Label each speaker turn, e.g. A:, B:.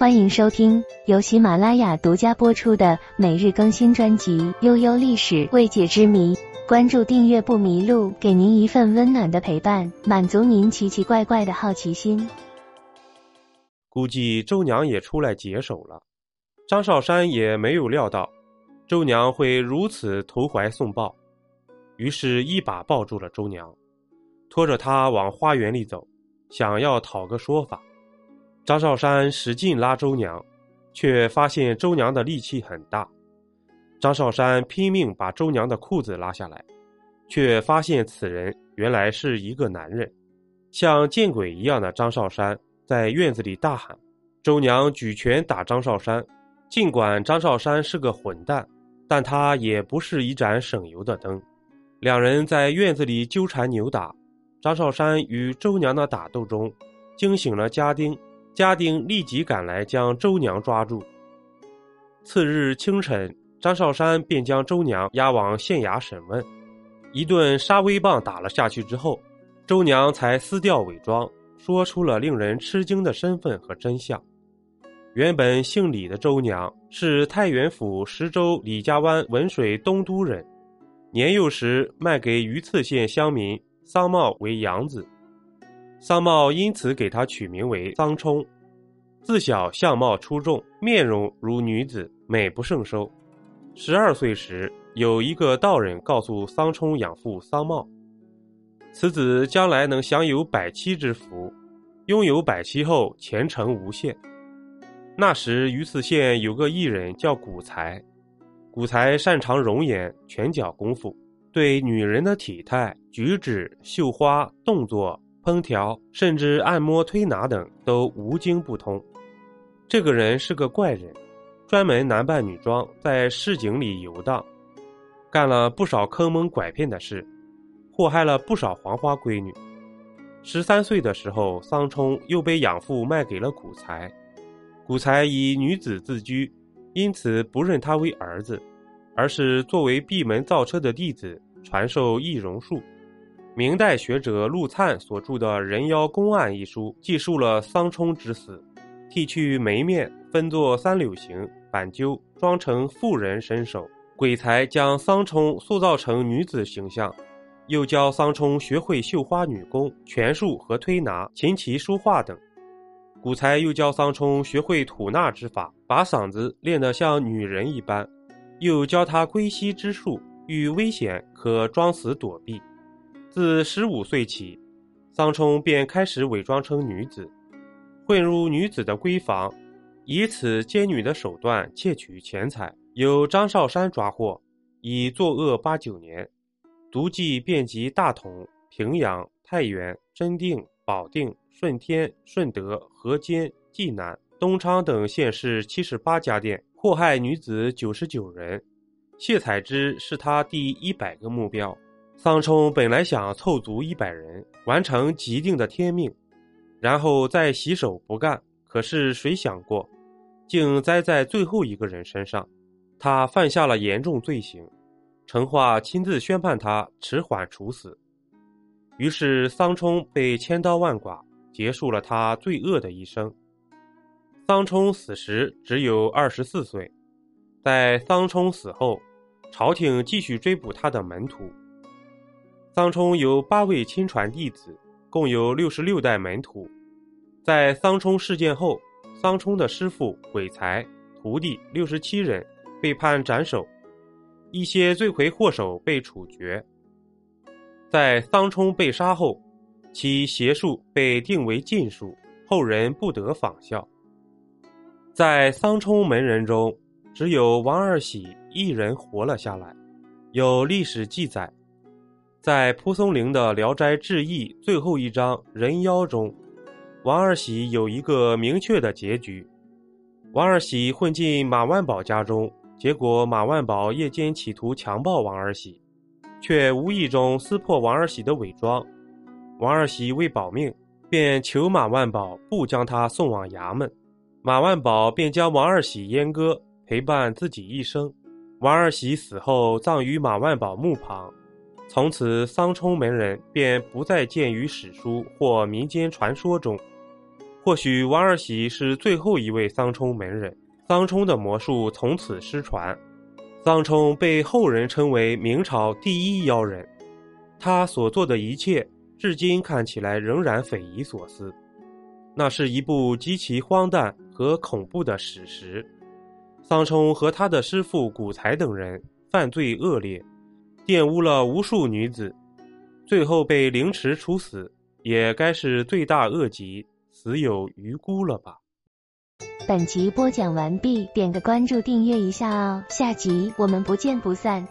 A: 欢迎收听由喜马拉雅独家播出的每日更新专辑《悠悠历史未解之谜》，关注订阅不迷路，给您一份温暖的陪伴，满足您奇奇怪怪的好奇心。
B: 估计周娘也出来解手了，张少山也没有料到周娘会如此投怀送抱，于是，一把抱住了周娘，拖着她往花园里走，想要讨个说法。张少山使劲拉周娘，却发现周娘的力气很大。张少山拼命把周娘的裤子拉下来，却发现此人原来是一个男人。像见鬼一样的张少山在院子里大喊：“周娘举拳打张少山。”尽管张少山是个混蛋，但他也不是一盏省油的灯。两人在院子里纠缠扭打，张少山与周娘的打斗中惊醒了家丁。家丁立即赶来将周娘抓住。次日清晨，张少山便将周娘押往县衙审问。一顿杀威棒打了下去之后，周娘才撕掉伪装，说出了令人吃惊的身份和真相。原本姓李的周娘是太原府石州李家湾文水东都人，年幼时卖给榆次县乡民桑茂为养子。桑茂因此给他取名为桑冲，自小相貌出众，面容如女子，美不胜收。十二岁时，有一个道人告诉桑冲养父桑茂，此子将来能享有百妻之福，拥有百妻后前程无限。那时榆次县有个艺人叫古才，古才擅长容颜、拳脚功夫，对女人的体态、举止、绣花动作。烹调，甚至按摩、推拿等都无经不通。这个人是个怪人，专门男扮女装在市井里游荡，干了不少坑蒙拐骗的事，祸害了不少黄花闺女。十三岁的时候，桑冲又被养父卖给了古才，古才以女子自居，因此不认他为儿子，而是作为闭门造车的弟子传授易容术。明代学者陆灿所著的《人妖公案》一书记述了桑冲之死，剃去眉面，分作三柳形，板揪，装成妇人身手。鬼才将桑冲塑造成女子形象，又教桑冲学会绣花女工、拳术和推拿、琴棋书画等。古才又教桑冲学会吐纳之法，把嗓子练得像女人一般，又教他归西之术，遇危险可装死躲避。自十五岁起，桑冲便开始伪装成女子，混入女子的闺房，以此奸女的手段窃取钱财。由张少山抓获，已作恶八九年，足迹遍及大同、平阳、太原、真定、保定、顺天、顺德、河间、济南、东昌等县市七十八家店，祸害女子九十九人。谢采芝是他第一百个目标。桑冲本来想凑足一百人，完成既定的天命，然后再洗手不干。可是谁想过，竟栽在最后一个人身上。他犯下了严重罪行，成化亲自宣判他迟缓处死。于是桑冲被千刀万剐，结束了他罪恶的一生。桑冲死时只有二十四岁。在桑冲死后，朝廷继续追捕他的门徒。桑冲有八位亲传弟子，共有六十六代门徒。在桑冲事件后，桑冲的师傅鬼才徒弟六十七人被判斩首，一些罪魁祸首被处决。在桑冲被杀后，其邪术被定为禁术，后人不得仿效。在桑冲门人中，只有王二喜一人活了下来，有历史记载。在蒲松龄的《聊斋志异》最后一章“人妖”中，王二喜有一个明确的结局。王二喜混进马万宝家中，结果马万宝夜间企图强暴王二喜，却无意中撕破王二喜的伪装。王二喜为保命，便求马万宝不将他送往衙门。马万宝便将王二喜阉割，陪伴自己一生。王二喜死后，葬于马万宝墓旁。从此，桑冲门人便不再见于史书或民间传说中。或许王二喜是最后一位桑冲门人，桑冲的魔术从此失传。桑冲被后人称为明朝第一妖人，他所做的一切，至今看起来仍然匪夷所思。那是一部极其荒诞和恐怖的史实。桑冲和他的师傅古才等人犯罪恶劣，玷污了无数女子，最后被凌迟处死，也该是罪大恶极，死有余辜了吧。
A: 本集播讲完毕，点个关注，订阅一下哦，下集我们不见不散。